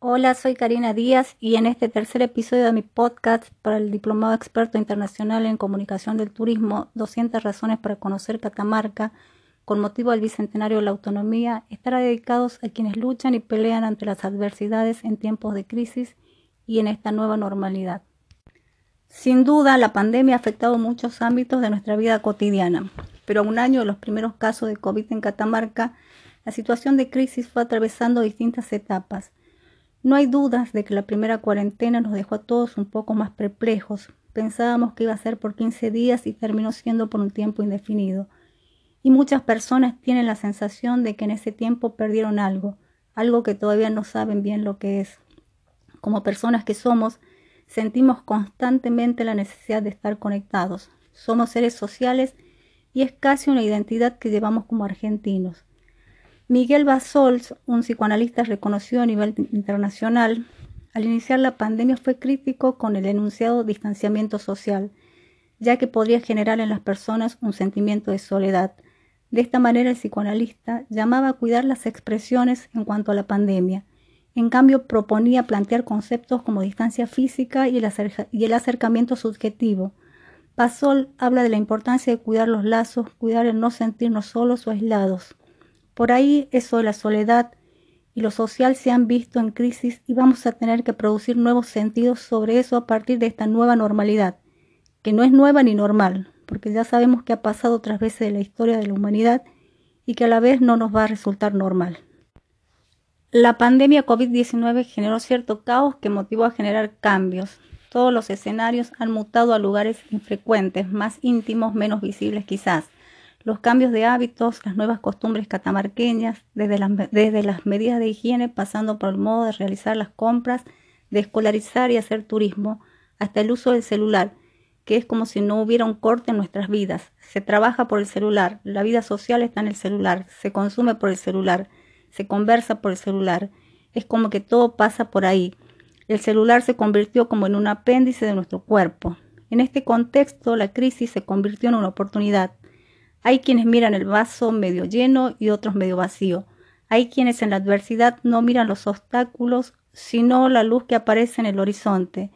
Hola, soy Karina Díaz y en este tercer episodio de mi podcast para el Diplomado Experto Internacional en Comunicación del Turismo, 200 razones para conocer Catamarca, con motivo del Bicentenario de la Autonomía, estará dedicados a quienes luchan y pelean ante las adversidades en tiempos de crisis y en esta nueva normalidad. Sin duda, la pandemia ha afectado muchos ámbitos de nuestra vida cotidiana, pero a un año de los primeros casos de COVID en Catamarca, la situación de crisis fue atravesando distintas etapas no hay dudas de que la primera cuarentena nos dejó a todos un poco más perplejos. Pensábamos que iba a ser por 15 días y terminó siendo por un tiempo indefinido. Y muchas personas tienen la sensación de que en ese tiempo perdieron algo, algo que todavía no saben bien lo que es. Como personas que somos, sentimos constantemente la necesidad de estar conectados. Somos seres sociales y es casi una identidad que llevamos como argentinos. Miguel Basols, un psicoanalista reconocido a nivel internacional, al iniciar la pandemia fue crítico con el enunciado distanciamiento social, ya que podría generar en las personas un sentimiento de soledad. De esta manera el psicoanalista llamaba a cuidar las expresiones en cuanto a la pandemia. En cambio, proponía plantear conceptos como distancia física y el, acercamiento subjetivo. Basol habla de la importancia de cuidar los lazos, cuidar el no sentirnos solos o aislados. Por ahí eso de la soledad y lo social se han visto en crisis y vamos a tener que producir nuevos sentidos sobre eso a partir de esta nueva normalidad, que no es nueva ni normal, porque ya sabemos que ha pasado otras veces en la historia de la humanidad y que a la vez no nos va a resultar normal. La pandemia COVID-19 generó cierto caos que motivó a generar cambios. Todos los escenarios han mutado a lugares infrecuentes, más íntimos, menos visibles quizás los cambios de hábitos, las nuevas costumbres catamarqueñas, desde las, desde las medidas de higiene, pasando por el modo de realizar las compras, de escolarizar y hacer turismo, hasta el uso del celular, que es como si no hubiera un corte en nuestras vidas. Se trabaja por el celular, la vida social está en el celular, se consume por el celular, se conversa por el celular. Es como que todo pasa por ahí. El celular se convirtió como en un apéndice de nuestro cuerpo. En este contexto, la crisis se convirtió en una oportunidad hay quienes miran el vaso medio lleno y otros medio vacío. Hay quienes en la adversidad no miran los obstáculos, sino la luz que aparece en el horizonte.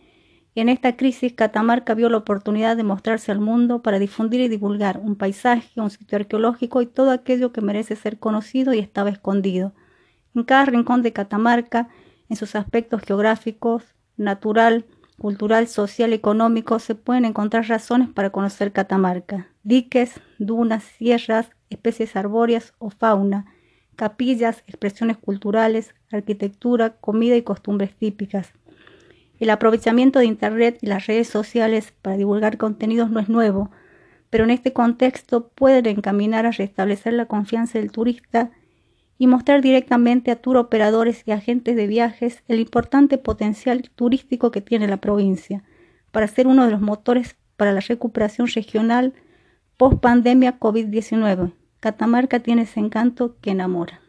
Y en esta crisis Catamarca vio la oportunidad de mostrarse al mundo para difundir y divulgar un paisaje, un sitio arqueológico y todo aquello que merece ser conocido y estaba escondido. En cada rincón de Catamarca, en sus aspectos geográficos, natural, cultural, social, económico, se pueden encontrar razones para conocer Catamarca. Diques, dunas, sierras, especies arbóreas o fauna, capillas, expresiones culturales, arquitectura, comida y costumbres típicas. El aprovechamiento de Internet y las redes sociales para divulgar contenidos no es nuevo, pero en este contexto pueden encaminar a restablecer la confianza del turista y mostrar directamente a tour operadores y agentes de viajes el importante potencial turístico que tiene la provincia para ser uno de los motores para la recuperación regional post pandemia COVID-19. Catamarca tiene ese encanto que enamora.